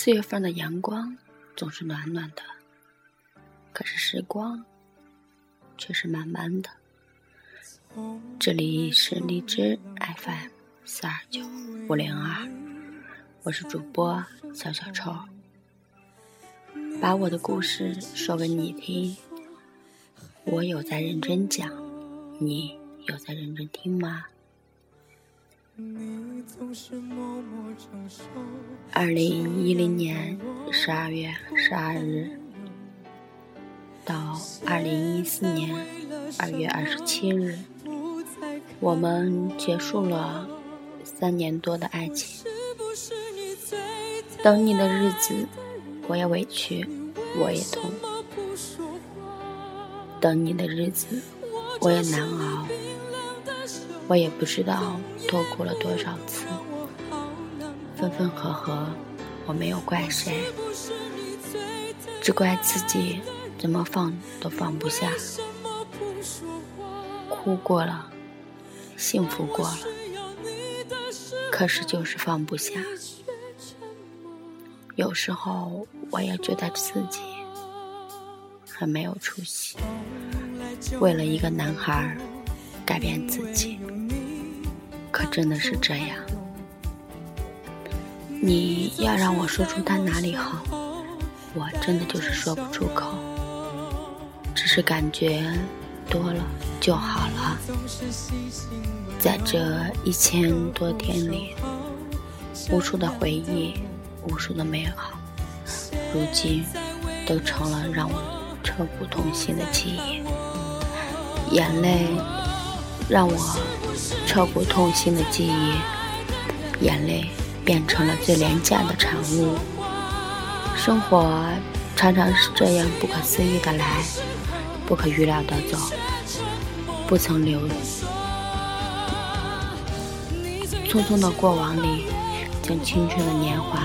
四月份的阳光总是暖暖的，可是时光却是慢慢的。这里是荔枝 FM 四二九五零二，我是主播小小臭，把我的故事说给你听。我有在认真讲，你有在认真听吗？二零一零年十二月十二日到二零一四年二月二十七日，我们结束了三年多的爱情。等你的日子，我也委屈，我也痛；等你的日子，我也难熬。我也不知道多哭了多少次，分分合合，我没有怪谁，只怪自己怎么放都放不下。哭过了，幸福过了，可是就是放不下。有时候我也觉得自己很没有出息，为了一个男孩改变自己。可真的是这样？你要让我说出他哪里好，我真的就是说不出口。只是感觉多了就好了。在这一千多天里，无数的回忆，无数的美好，如今都成了让我彻骨痛心的记忆。眼泪让我。彻骨痛心的记忆，眼泪变成了最廉价的产物。生活常常是这样不可思议的来，不可预料的走，不曾留。匆匆的过往里，将青春的年华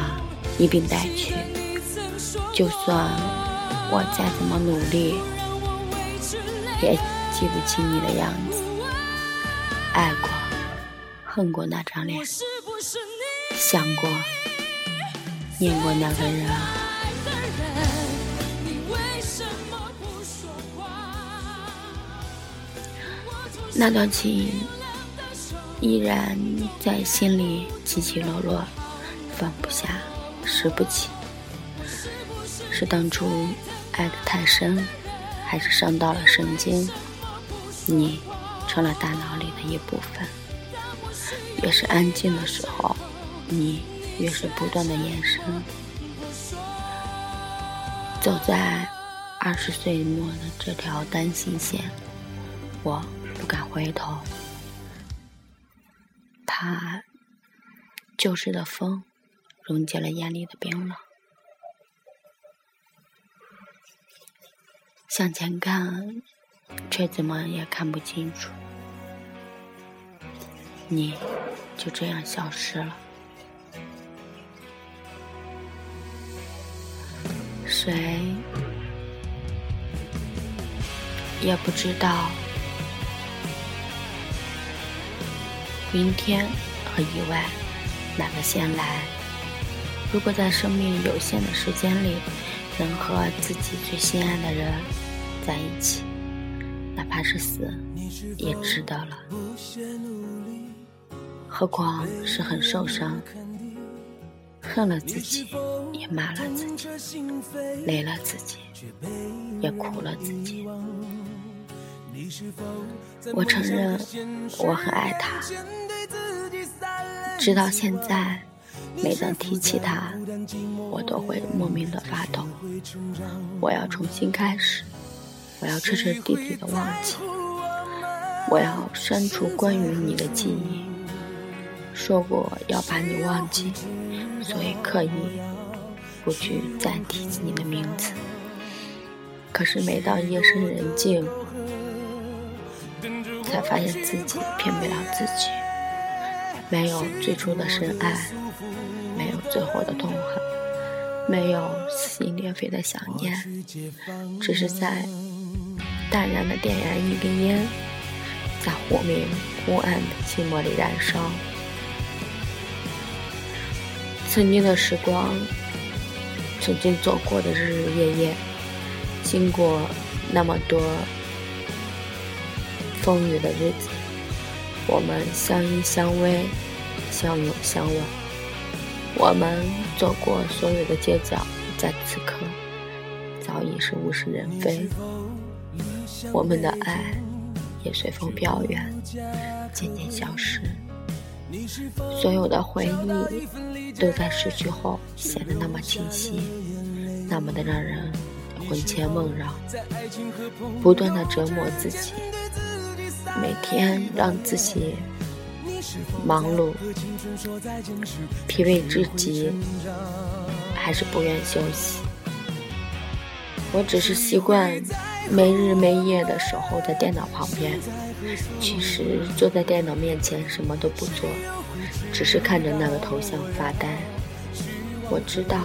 一并带去。就算我再怎么努力，也记不起你的样子。爱过，恨过那张脸，想过，念过那个人。那段情依然在心里起起落落，放不下，拾不起。是当初爱得太深，还是伤到了神经？你。成了大脑里的一部分。越是安静的时候，你越是不断的延伸。走在二十岁末的这条单行线，我不敢回头，怕旧时的风溶解了眼里的冰冷。向前看，却怎么也看不清楚。你就这样消失了，谁也不知道明天和意外哪个先来。如果在生命有限的时间里能和自己最心爱的人在一起，哪怕是死，也值得了。何况是很受伤，恨了自己，也骂了自己，累了自己，也苦了自己。我承认我很爱他，直到现在，每当提起他，我都会莫名的发抖。我要重新开始，我要彻彻底底的忘记，我要删除关于你的记忆。说过要把你忘记，所以刻意不去再提起你的名字。可是每到夜深人静，才发现自己骗不了自己。没有最初的深爱，没有最后的痛恨，没有撕心裂肺的想念，只是在淡然的点燃一根烟，在忽明忽暗的寂寞里燃烧。曾经的时光，曾经走过的日日夜夜，经过那么多风雨的日子，我们相依相偎，相拥相吻。我们走过所有的街角，在此刻早已是物是人非。我们的爱也随风飘远，渐渐消失。所有的回忆都在失去后显得那么清晰，那么的让人魂牵梦绕。不断的折磨自己，每天让自己。忙碌，疲惫至极，还是不愿休息。我只是习惯没日没夜的守候在电脑旁边，其实坐在电脑面前什么都不做，只是看着那个头像发呆。我知道，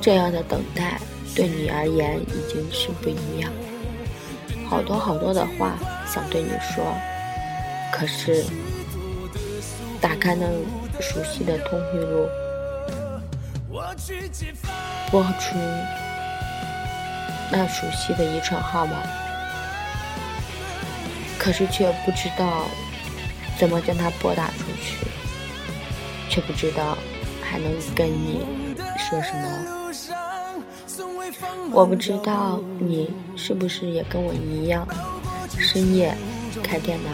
这样的等待对你而言已经是不一样。好多好多的话想对你说，可是。打开那熟悉的通讯录，拨出那熟悉的一串号码，可是却不知道怎么将它拨打出去，却不知道还能跟你说什么。我不知道你是不是也跟我一样，深夜开电脑。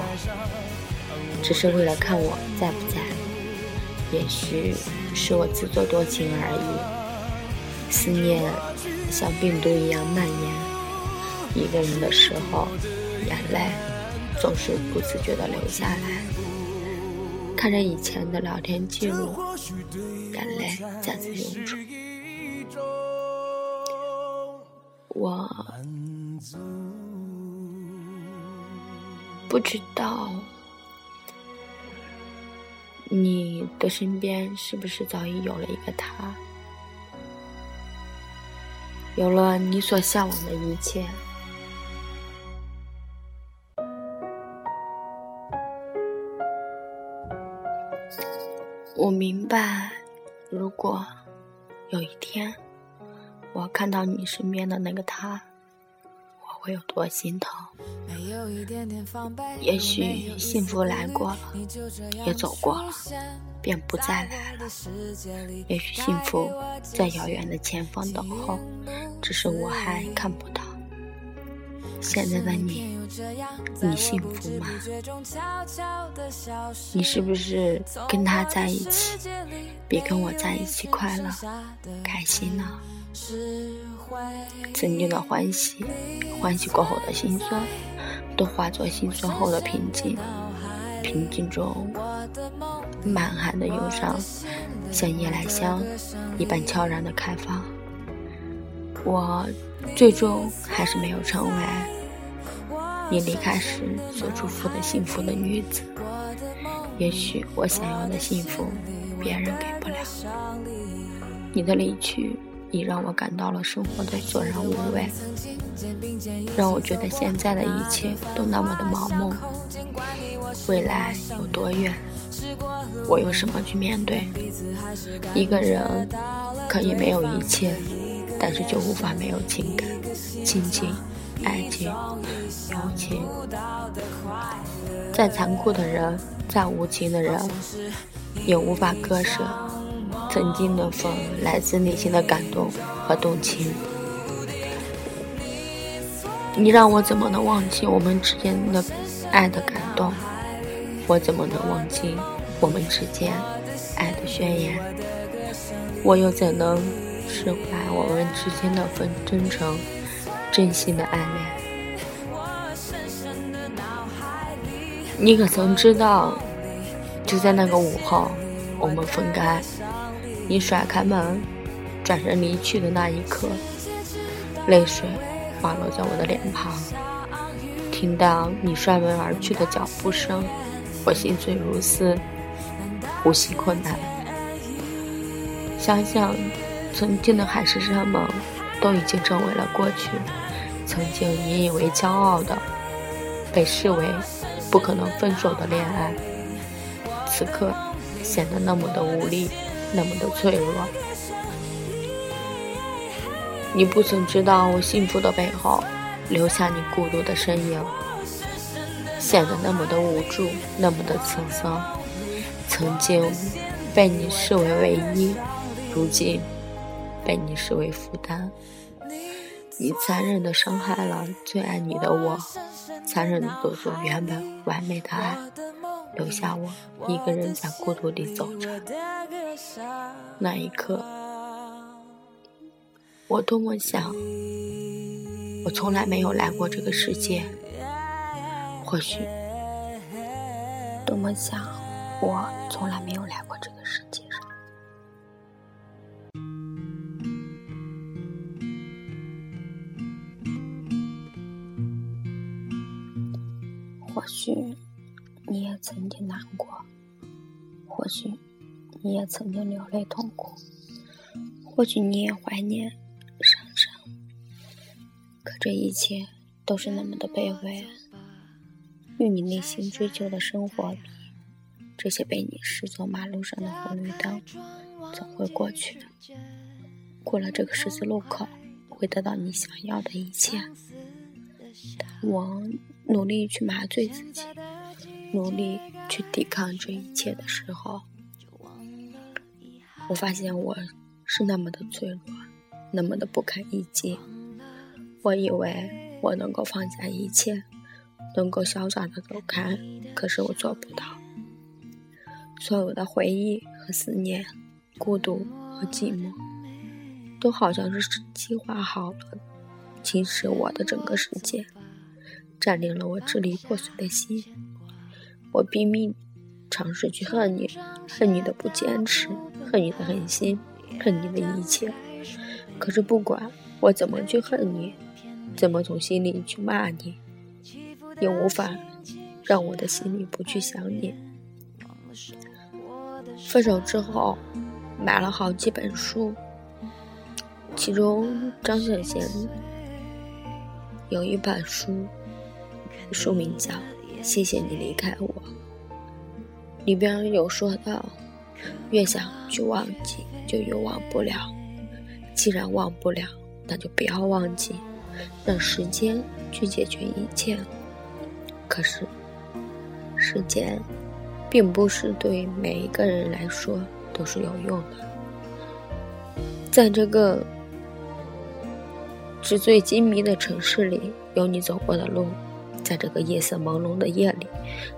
只是为了看我在不在，也许是我自作多情而已。思念像病毒一样蔓延，一个人的时候，眼泪总是不自觉地流下来。看着以前的聊天记录，眼泪再次涌出。我不知道。你的身边是不是早已有了一个他，有了你所向往的一切？我明白，如果有一天我看到你身边的那个他。我会有多心疼？也许幸福来过了，也走过了，便不再来了。也许幸福在遥远的前方等候，只是我还看不到。现在的你，你幸福吗？你是不是跟他在一起，比跟我在一起快乐、开心呢？曾经的欢喜，欢喜过后的心酸，都化作心酸后的平静。平静中，满含的忧伤，像夜来香一般悄然的开放。我最终还是没有成为你离开时所祝福的幸福的女子。也许我想要的幸福，别人给不了。你的离去。已让我感到了生活的索然无味，让我觉得现在的一切都那么的盲目。未来有多远，我用什么去面对？一个人可以没有一切，但是就无法没有情感、亲情、爱情、友情。再残酷的人，再无情的人，也无法割舍。曾经的风，来自内心的感动和动情。你让我怎么能忘记我们之间的爱的感动？我怎么能忘记我们之间爱的宣言？我又怎能释怀我们之间那份真诚、真心的爱恋？你可曾知道，就在那个午后，我们分开。你甩开门，转身离去的那一刻，泪水滑落在我的脸庞。听到你摔门而去的脚步声，我心碎如丝，呼吸困难。想想曾经的海誓山盟，都已经成为了过去。曾经引以为骄傲的，被视为不可能分手的恋爱，此刻显得那么的无力。那么的脆弱，你不曾知道我幸福的背后，留下你孤独的身影，显得那么的无助，那么的沧桑。曾经被你视为唯一，如今被你视为负担。你残忍的伤害了最爱你的我，残忍的夺走原本完美的爱，留下我一个人在孤独里走着。那一刻。我多么想，我从来没有来过这个世界。或许，多么想，我从来没有来过这个世界或许，你也曾经难过，或许，你也曾经流泪痛苦，或许你也怀念。这一切都是那么的卑微，与你内心追求的生活比，这些被你视作马路上的红绿灯，总会过去的。过了这个十字路口，会得到你想要的一切。但我努力去麻醉自己，努力去抵抗这一切的时候，我发现我是那么的脆弱，那么的不堪一击。我以为我能够放下一切，能够潇洒的走开，可是我做不到。所有的回忆和思念，孤独和寂寞，都好像是计划好了，侵蚀我的整个世界，占领了我支离破碎的心。我拼命尝试去恨你，恨你的不坚持，恨你的狠心，恨你的一切。可是不管我怎么去恨你。怎么从心里去骂你，也无法让我的心里不去想你。分手之后，买了好几本书，其中张小娴有一本书，书名叫《谢谢你离开我》，里边有说到，越想去忘记，就越忘不了。既然忘不了，那就不要忘记。让时间去解决一切，可是时间并不是对每一个人来说都是有用的。在这个纸醉金迷的城市里，有你走过的路；在这个夜色朦胧的夜里，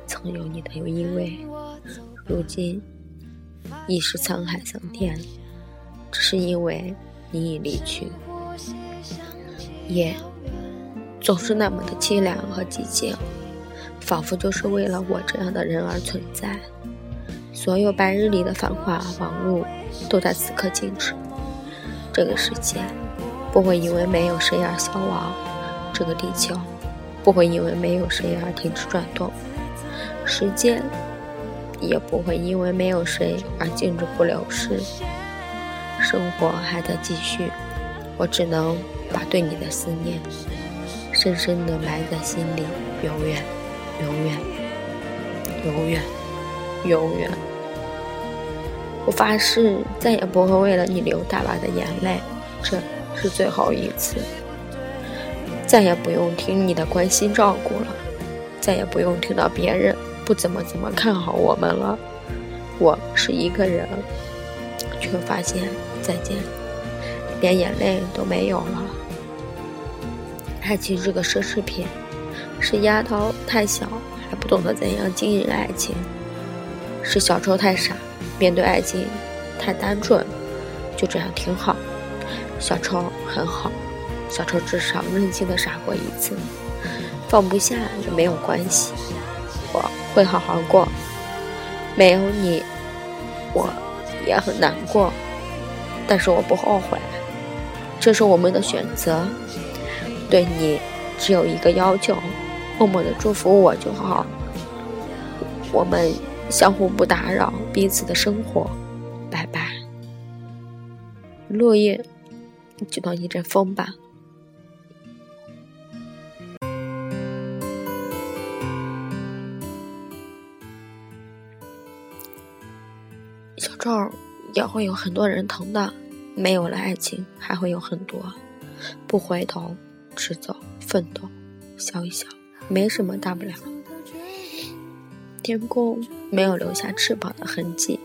曾有你的依偎。如今已是沧海桑田，只是因为你已离去。夜总是那么的凄凉和寂静，仿佛就是为了我这样的人而存在。所有白日里的繁华忙碌，都在此刻静止。这个世界不会因为没有谁而消亡，这个地球不会因为没有谁而停止转动，时间也不会因为没有谁而静止不流逝。生活还在继续，我只能。把对你的思念深深的埋在心里，永远，永远，永远，永远。我发誓再也不会为了你流大把的眼泪，这是最后一次。再也不用听你的关心照顾了，再也不用听到别人不怎么怎么看好我们了。我是一个人，却发现再见，连眼泪都没有了。爱情是个奢侈品，是丫头太小还不懂得怎样经营爱情，是小丑太傻，面对爱情太单纯，就这样挺好。小丑很好，小丑至少任性的傻过一次，放不下也没有关系，我会好好过。没有你，我也很难过，但是我不后悔，这是我们的选择。对你只有一个要求，默默的祝福我就好。我们相互不打扰彼此的生活，拜拜。落叶就当一阵风吧。后也会有很多人疼的，没有了爱情，还会有很多。不回头，直走，奋斗，笑一笑，没什么大不了。天空没有留下翅膀的痕迹，